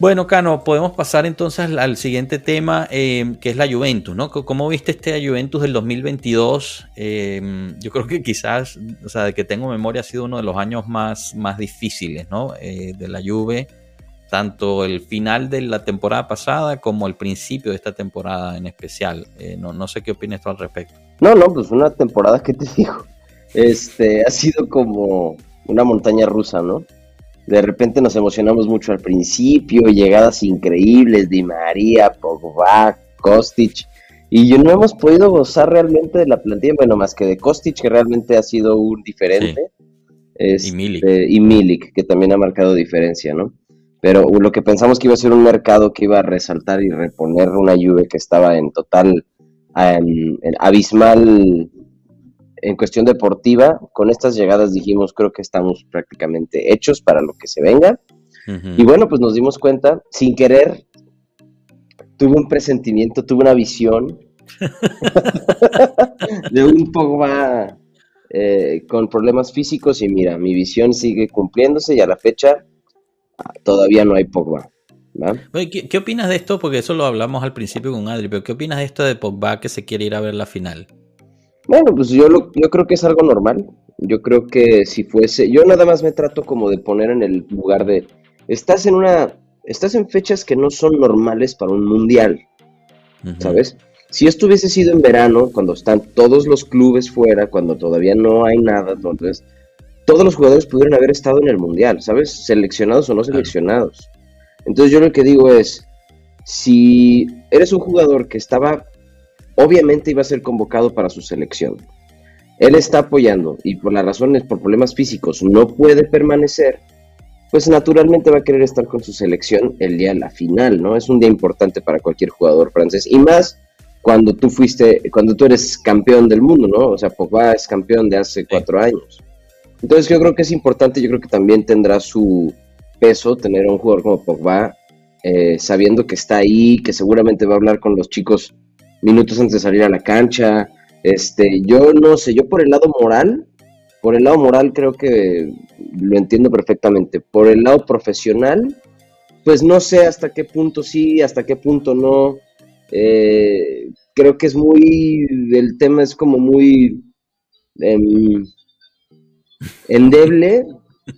Bueno, Cano, podemos pasar entonces al siguiente tema, eh, que es la Juventus, ¿no? ¿Cómo viste este Juventus del 2022? Eh, yo creo que quizás, o sea, de que tengo memoria, ha sido uno de los años más, más difíciles, ¿no? Eh, de la Juve, tanto el final de la temporada pasada como el principio de esta temporada en especial. no, no sé qué opinas tú al respecto. No, no, pues una temporada que te digo, este, ha sido como una montaña rusa, ¿no? de repente nos emocionamos mucho al principio, llegadas increíbles, Di María, Pogba, Kostic, y no hemos podido gozar realmente de la plantilla, bueno, más que de Kostic, que realmente ha sido un diferente, y, Milik. Este, y Milik, que también ha marcado diferencia, ¿no? Pero lo que pensamos que iba a ser un mercado que iba a resaltar y reponer una Juve que estaba en total abismal en cuestión deportiva, con estas llegadas dijimos, creo que estamos prácticamente hechos para lo que se venga. Y bueno, pues nos dimos cuenta, sin querer, tuve un presentimiento, tuve una visión <laughs> de un Pogba eh, con problemas físicos y mira, mi visión sigue cumpliéndose y a la fecha todavía no hay Pogba. ¿qué, opinas de esto? Porque eso lo hablamos al principio con Adri, pero ¿qué opinas de esto de Pogba que se quiere ir a ver la final? Bueno, pues yo, lo, yo creo que es algo normal. Yo creo que si fuese, yo nada más me trato como de poner en el lugar de, estás en una, estás en fechas que no son normales para un mundial, ¿sabes? Si esto hubiese sido en verano, cuando están todos los clubes fuera, cuando todavía no hay nada, entonces todos los jugadores pudieron haber estado en el mundial, ¿sabes? Seleccionados o no seleccionados. Entonces yo lo que digo es, si eres un jugador que estaba obviamente iba a ser convocado para su selección. Él está apoyando y por las razones, por problemas físicos, no puede permanecer, pues naturalmente va a querer estar con su selección el día de la final, ¿no? Es un día importante para cualquier jugador francés y más cuando tú fuiste, cuando tú eres campeón del mundo, ¿no? O sea, Pogba es campeón de hace cuatro años. Entonces yo creo que es importante, yo creo que también tendrá su peso tener a un jugador como Pogba, eh, sabiendo que está ahí, que seguramente va a hablar con los chicos minutos antes de salir a la cancha. Este, yo no sé, yo por el lado moral, por el lado moral creo que lo entiendo perfectamente. Por el lado profesional, pues no sé hasta qué punto sí, hasta qué punto no. Eh, creo que es muy, el tema es como muy em, endeble,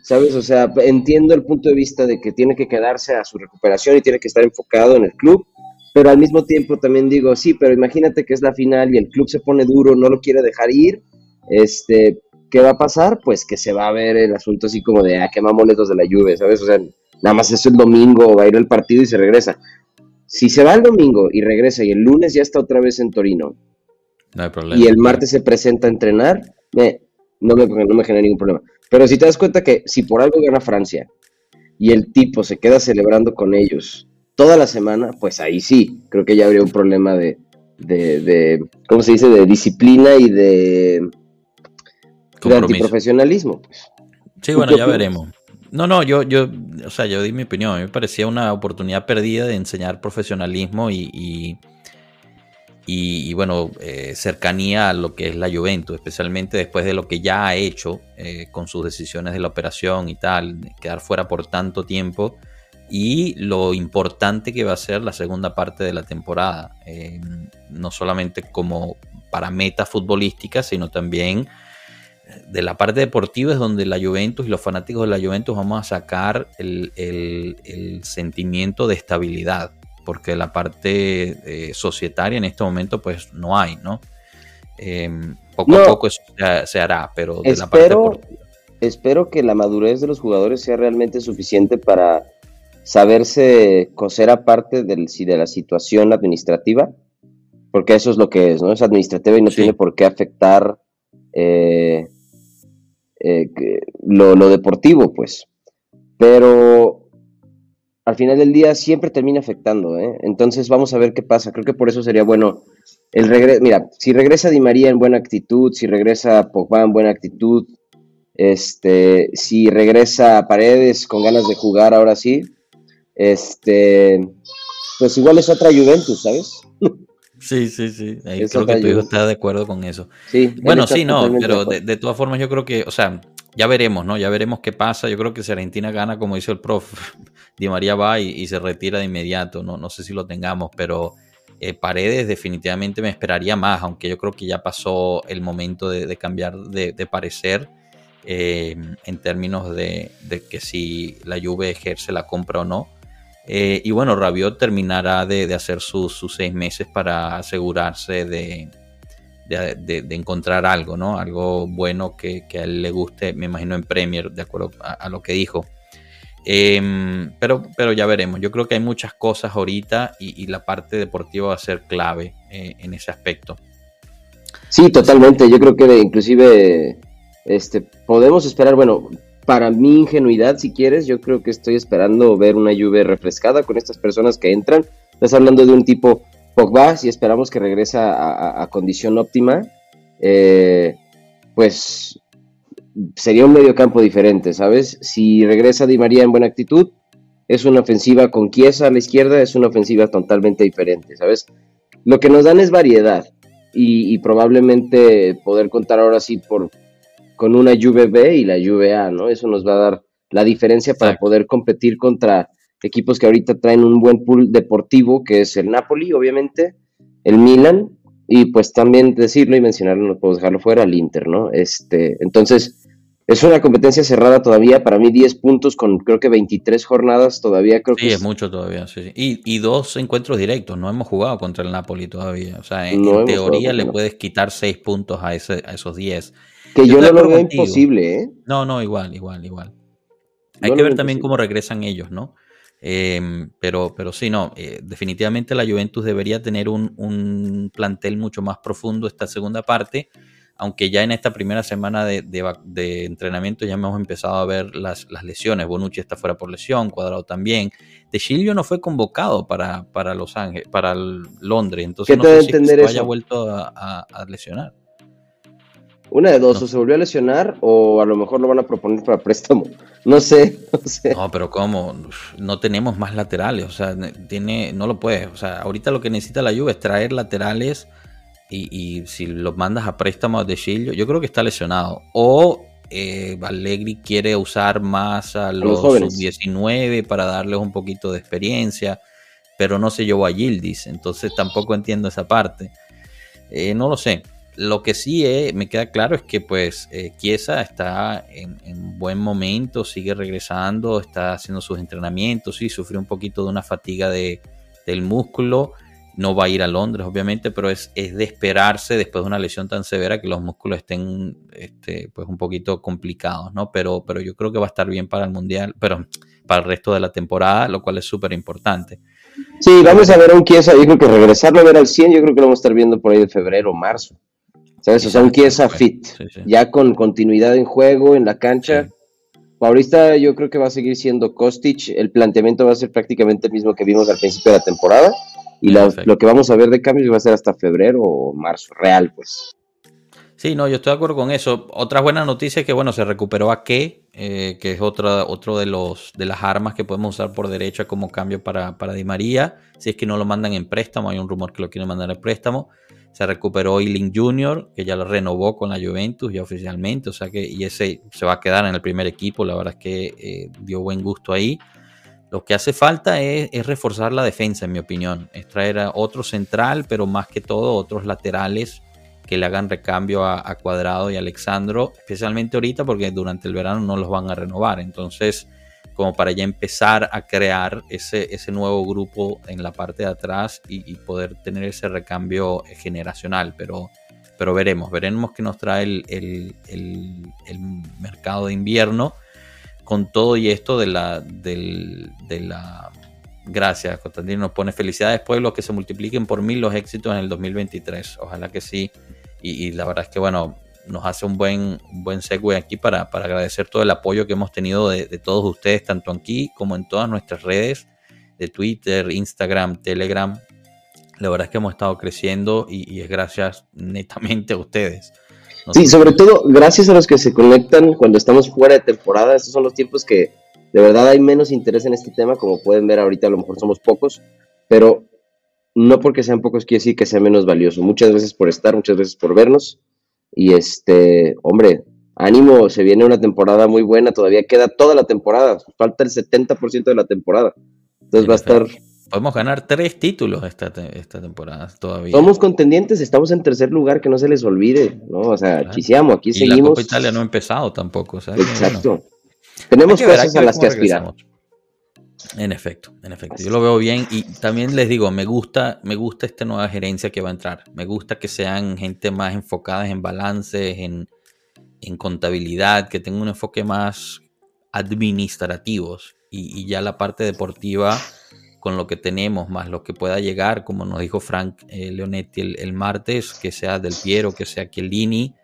¿sabes? O sea, entiendo el punto de vista de que tiene que quedarse a su recuperación y tiene que estar enfocado en el club, pero al mismo tiempo también digo, sí, pero imagínate que es la final y el club se pone duro, no lo quiere dejar ir, este, ¿qué va a pasar? Pues que se va a ver el asunto así como de, ah, qué mamones los de la lluvia, ¿sabes? O sea, nada más eso el domingo, va a ir el partido y se regresa. Si se va el domingo y regresa y el lunes ya está otra vez en Torino, no hay problema. y el martes se presenta a entrenar, no, me, no me genera ningún problema. Pero si te das cuenta que si por algo gana Francia y el tipo se queda celebrando con ellos toda la semana, pues ahí sí, creo que ya habría un problema de, de, ¿cómo se dice?, de disciplina y de, de antiprofesionalismo. Pues. Sí, bueno, ya veremos. No, no, yo, yo, o sea, yo di mi opinión. A mí me parecía una oportunidad perdida de enseñar profesionalismo y, y, bueno, eh, cercanía a lo que es la Juventus, especialmente después de lo que ya ha hecho eh, con sus decisiones de la operación y tal, quedar fuera por tanto tiempo y lo importante que va a ser la segunda parte de la temporada, eh, no solamente como para metas futbolísticas, sino también eh, de la parte deportiva es donde la Juventus y los fanáticos de la Juventus vamos a sacar el, sentimiento de estabilidad, porque la parte eh, societaria en este momento pues no hay, ¿no? poco a poco eso se, hará, pero de la parte deportiva. Espero que la madurez de los jugadores sea realmente suficiente para saberse coser aparte del, de la situación administrativa, porque eso es lo que es, ¿no? Es administrativa y no tiene por qué afectar eh, eh, lo, deportivo, pues. Pero al final del día siempre termina afectando, ¿eh? Entonces vamos a ver qué pasa. Creo que por eso sería bueno el regreso. Mira, si regresa Di María en buena actitud, si regresa Pogba en buena actitud, este, si regresa Paredes con ganas de jugar ahora sí, este, pues igual es otra Juventus, ¿sabes? Sí, sí, sí. Ahí creo que tu hijo está de acuerdo con eso. Sí. Bueno, sí, no, pero de, todas formas yo creo que, o sea, ya veremos, ¿no? Ya veremos qué pasa. Yo creo que si Argentina gana, como dice el prof, <laughs> Di María va y, se retira de inmediato. No, no sé si lo tengamos, pero eh, Paredes definitivamente me esperaría más, aunque yo creo que ya pasó el momento de, cambiar de, parecer. Eh, en términos de, de, que si la Juve ejerce la compra o no. Eh, y bueno, Rabiot terminará de, hacer sus, seis meses para asegurarse de, encontrar algo, ¿no? Algo bueno que, a él le guste, me imagino en Premier, de acuerdo a, lo que dijo. Em, pero, pero ya veremos. Yo creo que hay muchas cosas ahorita y, la parte deportiva va a ser clave eh, en ese aspecto. Sí, totalmente. Yo creo que inclusive este, podemos esperar, bueno, para mi ingenuidad, si quieres, yo creo que estoy esperando ver una lluvia refrescada con estas personas que entran. Estás hablando de un tipo Pogba, si esperamos que regrese a, condición óptima, eh, pues sería un medio campo diferente, ¿sabes? Si regresa Di María en buena actitud, es una ofensiva con Chiesa a la izquierda, es una ofensiva totalmente diferente, ¿sabes? Lo que nos dan es variedad y, probablemente poder contar ahora sí por, con una Juve B y la Juve A, ¿no? Eso nos va a dar la diferencia para poder competir contra equipos que ahorita traen un buen pool deportivo, que es el Napoli, obviamente, el Milan, y pues también decirlo y mencionarlo, no puedo dejarlo fuera, el Inter, ¿no? Este, entonces, es una competencia cerrada todavía, para mí 10 puntos con creo que 23 jornadas todavía creo sí, que es, mucho todavía, sí, Y, dos encuentros directos, no hemos jugado contra el Napoli todavía, o sea, en, teoría le puedes quitar 6 puntos a, ese, a esos 10. Que yo, no lo veo imposible, ¿eh? No, no, igual, igual, igual. Hay que ver también cómo regresan ellos, ¿no? Em, pero, pero sí, no, eh, definitivamente la Juventus debería tener un, un plantel mucho más profundo esta segunda parte aunque ya en esta primera semana de, entrenamiento ya hemos empezado a ver las, lesiones. Bonucci está fuera por lesión, Cuadrado también. De Chilio no fue convocado para, para Los Ángeles, para Londres, entonces no sé si se haya vuelto a, lesionar. Una de dos, o se volvió a lesionar o a lo mejor lo van a proponer para préstamo. No sé, <laughs> no sé. No, pero ¿cómo? No tenemos más laterales, o sea, tiene, no lo puede. O sea, ahorita lo que necesita la Juve es traer laterales y, si lo mandas a préstamo de Chilio, yo creo que está lesionado. O eh, Allegri quiere usar más a los, 19 para darles un poquito de experiencia, pero no se llevó a Gildis, entonces tampoco entiendo esa parte. Eh, no lo sé. Lo que sí eh, me queda claro es que pues eh, Chiesa está en, buen momento, sigue regresando, está haciendo sus entrenamientos, sí, sufrió un poquito de una fatiga de, del músculo, no va a ir a Londres, obviamente, pero es, es, de esperarse después de una lesión tan severa que los músculos estén este, pues un poquito complicados, ¿no? Pero, pero yo creo que va a estar bien para el Mundial, pero para el resto de la temporada, lo cual es súper importante. Sí, vamos a ver a un Chiesa, yo creo que regresarlo a ver al 100, yo creo que lo vamos a estar viendo por ahí de febrero o marzo. ¿Sabes? O sea, un Chiesa fit, ya con continuidad en juego, en la cancha. Ahorita yo creo que va a seguir siendo Kostic, el planteamiento va a ser prácticamente el mismo que vimos al principio de la temporada y lo que vamos a ver de cambios va a ser hasta febrero o marzo, real, pues. Sí, no, yo estoy de acuerdo con eso. Otra buena noticia es que, bueno, se recuperó a qué, eh, que es otra, otro de, los, de las armas que podemos usar por derecha como cambio para, para Di María. Si es que no lo mandan en préstamo, hay un rumor que lo quieren mandar en préstamo. Se recuperó Eiling Jr., que ya lo renovó con la Juventus ya oficialmente, o sea que, y ese se va a quedar en el primer equipo, la verdad es que eh, dio buen gusto ahí. Lo que hace falta es, reforzar la defensa, en mi opinión. Es traer a otro central, pero más que todo otros laterales que le hagan recambio a, Cuadrado y Alexandro, especialmente ahorita porque durante el verano no los van a renovar. Entonces, como para ya empezar a crear ese, ese nuevo grupo en la parte de atrás y, poder tener ese recambio generacional. Pero, pero veremos, veremos qué nos trae el, el mercado de invierno con todo y esto de la, de la... Gracias, Constantino nos pone felicidades, pueblos que se multipliquen por mil los éxitos en el 2023. Ojalá que sí. Y, la verdad es que, bueno, nos hace un buen, buen segue aquí para, para, agradecer todo el apoyo que hemos tenido de, todos ustedes, tanto aquí como en todas nuestras redes de Twitter, Instagram, Telegram. La verdad es que hemos estado creciendo y es gracias netamente a ustedes. Sí, sobre todo gracias a los que se conectan cuando estamos fuera de temporada. Estos son los tiempos que de verdad hay menos interés en este tema. Como pueden ver ahorita a lo mejor somos pocos, pero no porque sean pocos quiere decir que sea menos valioso. Muchas veces por estar, muchas veces por vernos. Y este, hombre, ánimo, se viene una temporada muy buena. Todavía queda toda la temporada. Falta el 70% de la temporada. Entonces va a estar Podemos ganar tres títulos esta, esta temporada todavía. Somos contendientes, estamos en tercer lugar, que no se les olvide, ¿no? O sea, claro. aquí seguimos. La Copa Italia no ha empezado tampoco, Exacto. Tenemos cosas a las que aspirar. En efecto, en efecto. Yo lo veo bien y también les digo, me gusta, me gusta esta nueva gerencia que va a entrar. Me gusta que sean gente más enfocada en balances, en, en contabilidad, que tengan un enfoque más administrativos y, ya la parte deportiva con lo que tenemos, más lo que pueda llegar, como nos dijo Frank eh, Leonetti el, martes, que sea Del Piero, que sea Chiellini,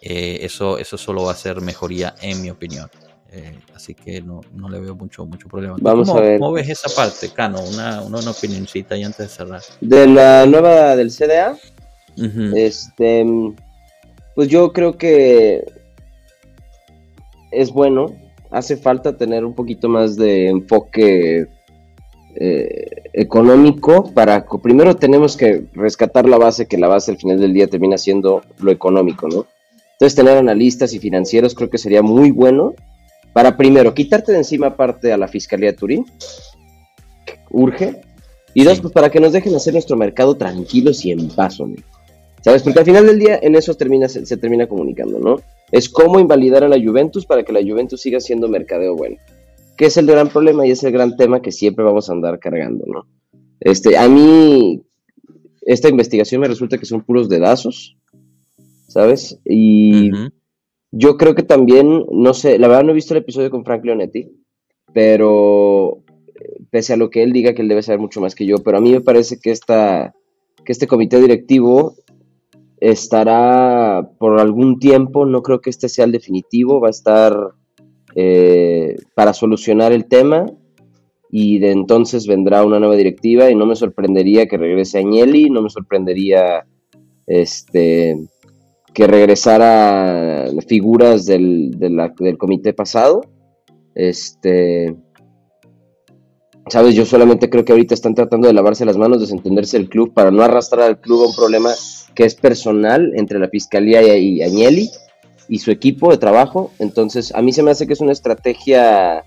eh, eso, eso solo va a ser mejoría en mi opinión. Eh, así que no, no, le veo mucho, mucho problema. Vamos ¿Cómo, a ver. ¿Cómo ves esa parte, Cano? Una, una, una opinioncita ahí antes de cerrar. De la nueva del CDA, este, pues yo creo que es bueno, hace falta tener un poquito más de enfoque eh, económico para primero tenemos que rescatar la base que la base al final del día termina siendo lo económico, ¿no? Entonces tener analistas y financieros creo que sería muy bueno para primero quitarte de encima parte a la Fiscalía de Turín, urge, y dos, pues para que nos dejen hacer nuestro mercado tranquilos y en paz, hombre. ¿Sabes? Porque al final del día en eso termina, se, termina comunicando, ¿no? Es cómo invalidar a la Juventus para que la Juventus siga siendo mercadeo bueno. Que es el gran problema y es el gran tema que siempre vamos a andar cargando, ¿no? Este, a mí, esta investigación me resulta que son puros dedazos, ¿sabes? Y yo creo que también, no sé, la verdad no he visto el episodio con Frank Leonetti, pero pese a lo que él diga que él debe saber mucho más que yo, pero a mí me parece que, esta, que este comité directivo estará por algún tiempo, no creo que este sea el definitivo, va a estar eh, para solucionar el tema y de entonces vendrá una nueva directiva y no me sorprendería que regrese Agnelli, no me sorprendería este que regresara figuras del, del comité pasado. Este, sabes, yo solamente creo que ahorita están tratando de lavarse las manos, desentenderse del club para no arrastrar al club a un problema que es personal entre la fiscalía y Agnelli y su equipo de trabajo. Entonces, a mí se me hace que es una estrategia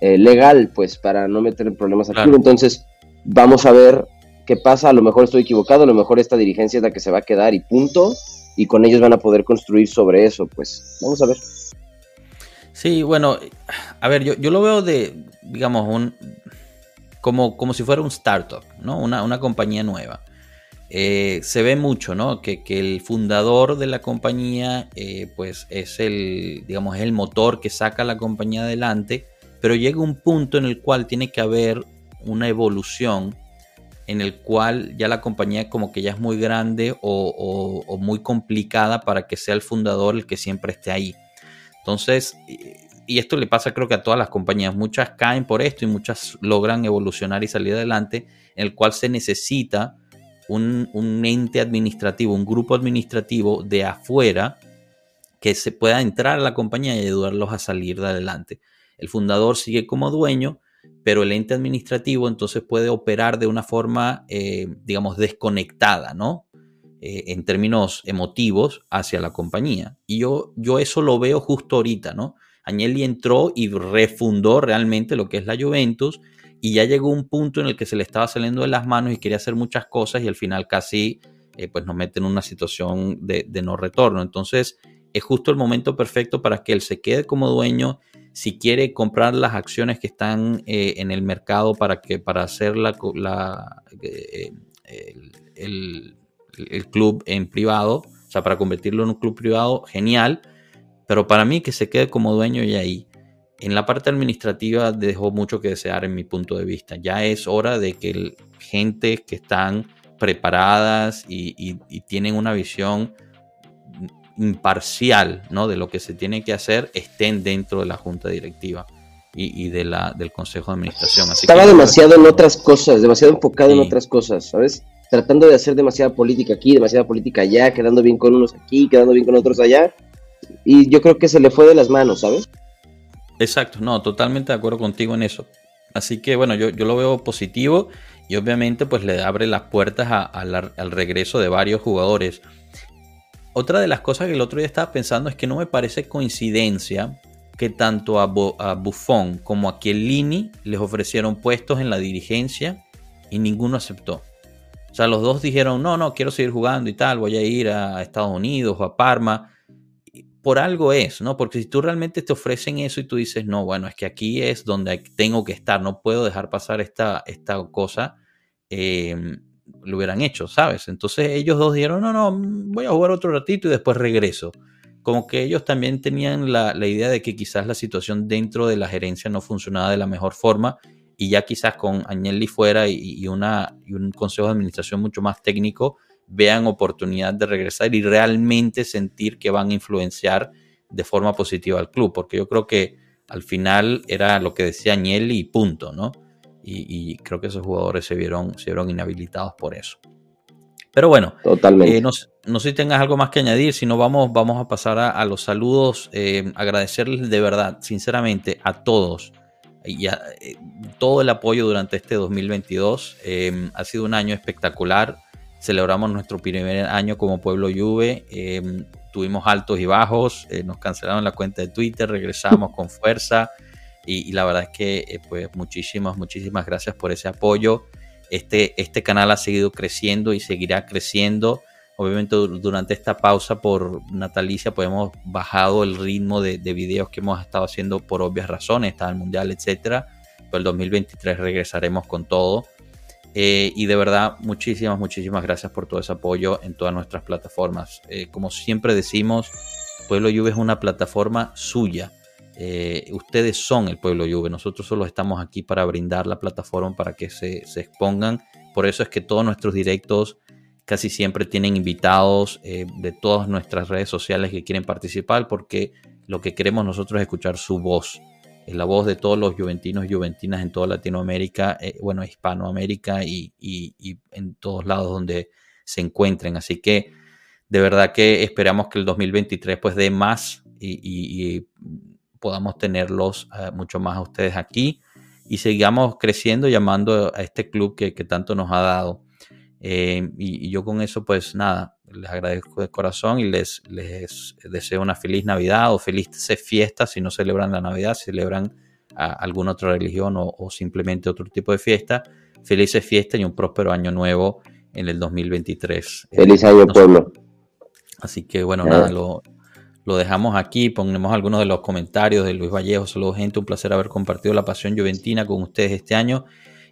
eh, legal, pues, para no meter en problemas al club. Entonces, vamos a ver qué pasa. A lo mejor estoy equivocado, a lo mejor esta dirigencia es la que se va a quedar y punto. Y con ellos van a poder construir sobre eso, pues, vamos a ver. Sí, bueno, a ver, yo, yo lo veo de, digamos, un, como, como si fuera un startup, ¿no? Una, una compañía nueva. Eh, se ve mucho, ¿no? Que, el fundador de la compañía, eh, pues es el, digamos, el motor que saca la compañía adelante, pero llega un punto en el cual tiene que haber una evolución en el cual ya la compañía como que ya es muy grande o, muy complicada para que sea el fundador el que siempre esté ahí. Entonces, y esto le pasa creo que a todas las compañías, muchas caen por esto y muchas logran evolucionar y salir adelante, en el cual se necesita un, ente administrativo, un grupo administrativo de afuera que se pueda entrar a la compañía y ayudarlos a salir de adelante. El fundador sigue como dueño, pero el ente administrativo entonces puede operar de una forma, eh, digamos, desconectada, ¿no? Eh, en términos emotivos hacia la compañía. Y yo, yo eso lo veo justo ahorita, ¿no? Agnelli entró y refundó realmente lo que es la Juventus y ya llegó un punto en el que se le estaba saliendo de las manos y quería hacer muchas cosas y al final casi eh, pues nos mete en una situación de, no retorno. Entonces es justo el momento perfecto para que él se quede como dueño. Si quiere comprar las acciones que están eh, en el mercado para, que, para hacer la, eh, el, el club en privado, o sea, para convertirlo en un club privado, genial. Pero para mí que se quede como dueño y ahí en la parte administrativa dejó mucho que desear en mi punto de vista. Ya es hora de que gente que están preparadas y, tienen una visión imparcial ¿no? de lo que se tiene que hacer estén dentro de la junta directiva y, de la, del consejo de administración. Estaba demasiado en otras cosas, demasiado enfocado en otras cosas, ¿sabes? Tratando de hacer demasiada política aquí, demasiada política allá, quedando bien con unos aquí, quedando bien con otros allá. Y yo creo que se le fue de las manos, ¿sabes? Exacto, no, totalmente de acuerdo contigo en eso. Así que bueno, yo, yo lo veo positivo y obviamente pues le abre las puertas al regreso de varios jugadores. Otra de las cosas que el otro día estaba pensando es que no me parece coincidencia que tanto a, Buffon como a Chiellini les ofrecieron puestos en la dirigencia y ninguno aceptó. O sea, los dos dijeron, no, no, quiero seguir jugando y tal, voy a ir a Estados Unidos o a Parma por algo es, ¿no? Porque si tú realmente te ofrecen eso y tú dices, no, bueno, es que aquí es donde tengo que estar, no puedo dejar pasar esta, esta cosa, em, lo hubieran hecho, ¿sabes? Entonces ellos dos dijeron, no, no, voy a jugar otro ratito y después regreso. como que ellos también tenían la, idea de que quizás la situación dentro de la gerencia no funcionaba de la mejor forma y ya quizás con Agnelli fuera y, una, y un consejo de administración mucho más técnico vean oportunidad de regresar y realmente sentir que van a influenciar de forma positiva al club, porque yo creo que al final era lo que decía Agnelli y punto, ¿no? Y, creo que esos jugadores se vieron, se vieron inhabilitados por eso. Pero bueno, Totalmente. Eh, no, sé si tengas algo más que añadir, si no vamos, vamos a pasar a, los saludos, eh, agradecerles de verdad, sinceramente, a todos y a, eh, todo el apoyo durante este 2022. ha sido un año espectacular celebramos nuestro primer año como Pueblo Juve, tuvimos altos y bajos, eh, nos cancelaron la cuenta de Twitter, regresamos con fuerza y, la verdad es que eh, pues muchísimas, muchísimas gracias por ese apoyo. Este, este canal ha seguido creciendo y seguirá creciendo. Obviamente durante esta pausa por natalicia pues hemos bajado el ritmo de, de videos que hemos estado haciendo por obvias razones, está el mundial, etcétera. Pero el 2023 regresaremos con todo. Eh, y de verdad, muchísimas, muchísimas gracias por todo ese apoyo en todas nuestras plataformas. Eh, como siempre decimos, Pueblo Juve es una plataforma suya. Eh, ustedes son el Pueblo Juve. Nosotros solo estamos aquí para brindar la plataforma para que se, expongan. Por eso es que todos nuestros directos casi siempre tienen invitados de todas nuestras redes sociales que quieren participar porque lo que queremos nosotros es escuchar su voz es la voz de todos los juventinos y juventinas en toda Latinoamérica, eh, bueno, Hispanoamérica y, en todos lados donde se encuentren. Así que de verdad que esperamos que el 2023 pues dé más y, podamos tenerlos eh, mucho más a ustedes aquí y sigamos creciendo llamando a este club que, tanto nos ha dado. Eh, y, yo con eso pues nada, les agradezco de corazón y les, les deseo una feliz Navidad o feliz fiesta si no celebran la Navidad, celebran alguna otra religión o, simplemente otro tipo de fiesta. Felices fiestas y un próspero año nuevo en el 2023. Feliz año, pueblo. Así que bueno, nada, lo, lo, dejamos aquí. Ponemos algunos de los comentarios de Luis Vallejo. Saludos, gente. Un placer haber compartido la pasión juventina con ustedes este año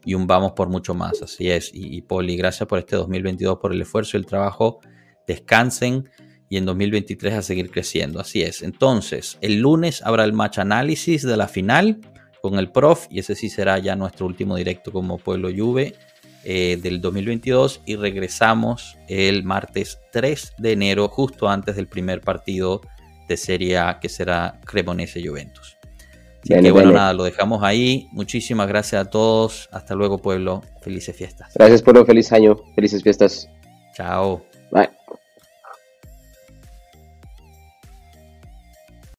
y un vamos por mucho más. Así es. Y, Poli, gracias por este 2022, por el esfuerzo y el trabajo descansen y en 2023 a seguir creciendo. Así es. Entonces, el lunes habrá el match análisis de la final con el prof y ese sí será ya nuestro último directo como Pueblo Juve eh, del 2022 y regresamos el martes 3 de enero justo antes del primer partido de Serie A que será Cremonese Juventus. Así que bueno, nada, lo dejamos ahí. Muchísimas gracias a todos. Hasta luego, pueblo. Felices fiestas. Gracias, pueblo. Feliz año. Felices fiestas. Chao.